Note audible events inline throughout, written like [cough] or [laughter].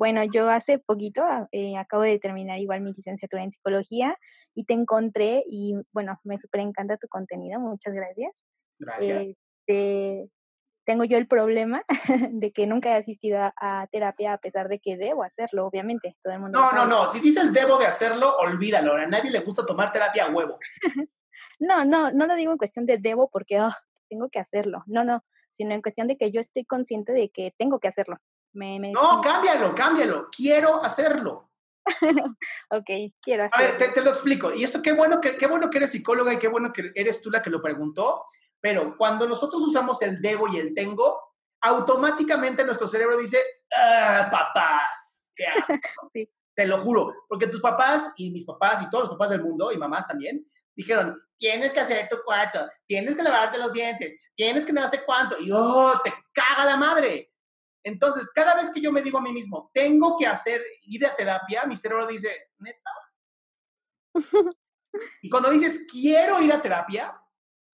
Bueno, yo hace poquito eh, acabo de terminar igual mi licenciatura en psicología y te encontré y bueno, me súper encanta tu contenido, muchas gracias. Gracias. Este, tengo yo el problema [laughs] de que nunca he asistido a, terapia a pesar de que debo hacerlo, obviamente. Todo el mundo no, no, no, si dices debo de hacerlo, olvídalo, a nadie le gusta tomar terapia a huevo. [laughs] no, no, no lo digo en cuestión de debo porque oh, tengo que hacerlo, no, no, sino en cuestión de que yo estoy consciente de que tengo que hacerlo. No, cámbialo, cámbialo. Quiero hacerlo. [laughs] ok, quiero hacerlo. A ver, te, lo explico. Y esto, qué bueno, que, qué bueno que eres psicóloga y qué bueno que eres tú la que lo preguntó. Pero cuando nosotros usamos el debo y el tengo, automáticamente nuestro cerebro dice, ah, papás, qué asco. [laughs] sí. Te lo juro. Porque tus papás y mis papás y todos los papás del mundo y mamás también dijeron, tienes que hacer tu cuarto, tienes que lavarte los dientes, tienes que no sé cuánto. Y oh, te caga la madre. Entonces, cada vez que yo me digo a mí mismo, tengo que hacer, ir a terapia, mi cerebro dice, neta. y cuando dices, quiero ir a terapia,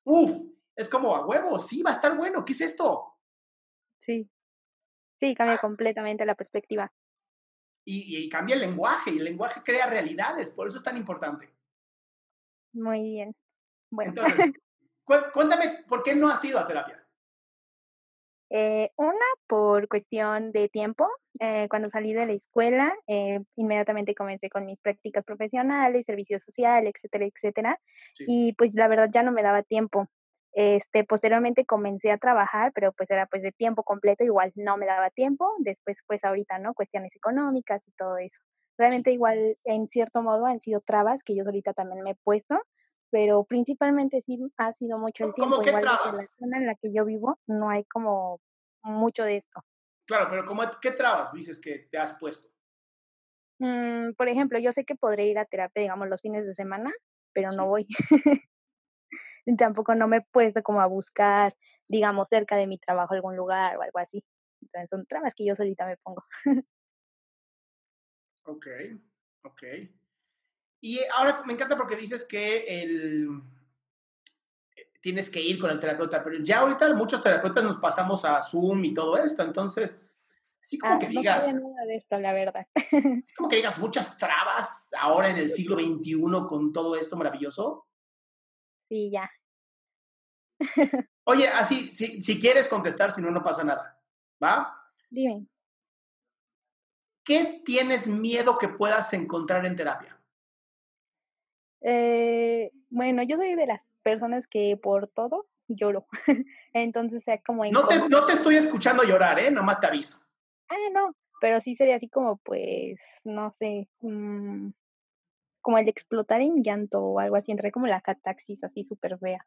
uff, es como a huevo, sí, va a estar bueno, ¿qué es esto? Sí, sí, cambia completamente la perspectiva. Y, cambia el lenguaje, y el lenguaje crea realidades, por eso es tan importante. Muy bien. Bueno. Entonces, [laughs] cuéntame, ¿por qué no has ido a terapia? Eh, una, por cuestión de tiempo. Eh, cuando salí de la escuela, eh, inmediatamente comencé con mis prácticas profesionales, servicio social, etcétera, etcétera. Y pues la verdad ya no me daba tiempo. Este, posteriormente comencé a trabajar, pero pues era pues de tiempo completo, igual no me daba tiempo. Después, pues ahorita, ¿no? Cuestiones económicas y todo eso. Realmente igual, en cierto modo, han sido trabas que yo ahorita también me he puesto pero principalmente sí ha sido mucho el tiempo. Igual en la zona en la que yo vivo no hay como mucho de esto. Claro, pero ¿cómo, ¿qué trabas dices que te has puesto? Mm, por ejemplo, yo sé que podré ir a terapia, digamos, los fines de semana, pero no voy. [laughs] Tampoco no me he puesto como a buscar, digamos, cerca de mi trabajo algún lugar o algo así. Entonces son trabas que yo solita me pongo. ok, ok. Y ahora me encanta porque dices que el, tienes que ir con el terapeuta, pero ya ahorita muchos terapeutas nos pasamos a Zoom y todo esto, entonces, así como ah, que digas... No nada de esto, la verdad. Así como que digas muchas trabas ahora en el siglo XXI con todo esto maravilloso. Sí, ya. Oye, así, si, si quieres contestar, si no, no pasa nada, ¿va? Dime. ¿Qué tienes miedo que puedas encontrar en terapia? Eh, bueno, yo soy de las personas que por todo lloro. [laughs] Entonces, sea como... No te, no te estoy escuchando llorar, ¿eh? Nomás te aviso. Ah, no, pero sí sería así como, pues, no sé, mm, como el de explotar en llanto o algo así, entré como la cataxis así súper fea.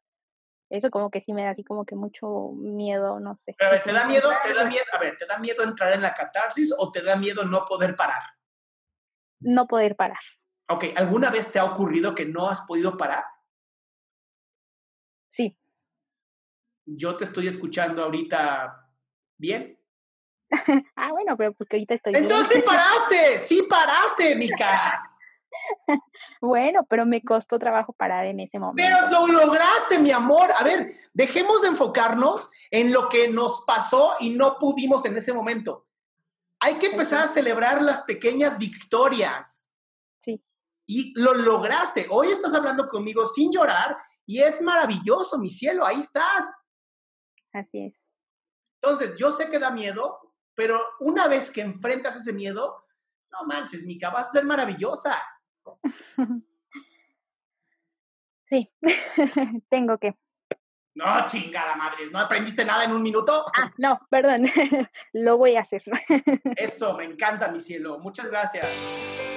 Eso como que sí me da así como que mucho miedo, no sé. a ver, ¿te da miedo, te da miedo, a ver, ¿te da miedo entrar en la catarsis o te da miedo no poder parar? No poder parar. Ok, ¿alguna vez te ha ocurrido que no has podido parar? Sí. Yo te estoy escuchando ahorita bien. [laughs] ah, bueno, pero porque ahorita estoy. Entonces sí [laughs] paraste, sí paraste, Mica. bueno, pero me costó trabajo parar en ese momento. Pero lo lograste, mi amor. A ver, dejemos de enfocarnos en lo que nos pasó y no pudimos en ese momento. Hay que empezar a celebrar las pequeñas victorias y lo lograste. Hoy estás hablando conmigo sin llorar y es maravilloso, mi cielo, ahí estás. Así es. Entonces, yo sé que da miedo, pero una vez que enfrentas ese miedo, no manches, Mica, vas a ser maravillosa. [laughs] Sí, [laughs] tengo que. No, chingada madre, ¿no aprendiste nada en un minuto? Ah, no, perdón, [laughs] lo voy a hacer. Eso, me encanta, mi cielo. Muchas gracias.